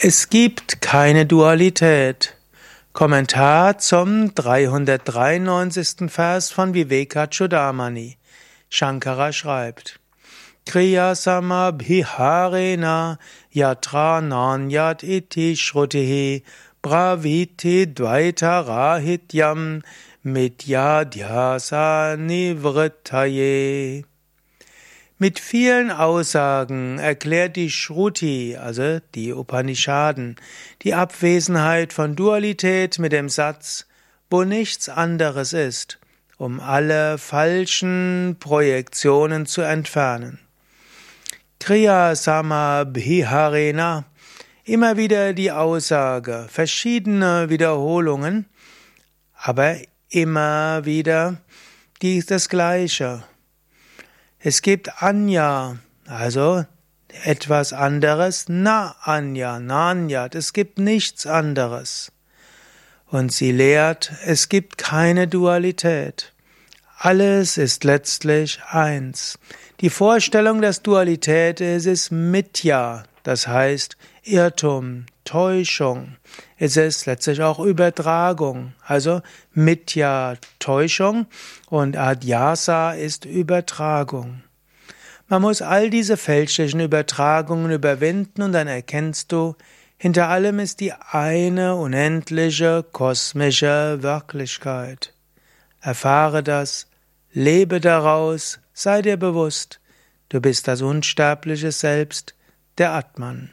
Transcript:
Es gibt keine Dualität. Kommentar zum 393. Vers von Vivekachudamani. Shankara schreibt: Kriya samabhiharena yatra nanyat iti shrutihi braviti dvaita rahityam mityadhyasa nivrittaye. Mit vielen Aussagen erklärt die Shruti, also die Upanishaden, die Abwesenheit von Dualität mit dem Satz, wo nichts anderes ist, um alle falschen Projektionen zu entfernen. Kriya Sama Bhiharena, immer wieder die Aussage, verschiedene Wiederholungen, aber immer wieder die, das Gleiche. Es gibt Anya, also etwas anderes, Na Anya, Nanyat, es gibt nichts anderes. Und sie lehrt, es gibt keine Dualität. Alles ist letztlich eins. Die Vorstellung, dass Dualität ist, ist Mitya, das heißt Irrtum, Täuschung. Es ist letztlich auch Übertragung. Also Mitya Täuschung und Adhyasa ist Übertragung. Man muss all diese fälschlichen Übertragungen überwinden und dann erkennst du, hinter allem ist die eine unendliche kosmische Wirklichkeit. Erfahre das, lebe daraus, sei dir bewusst, du bist das unsterbliche Selbst, der Atman.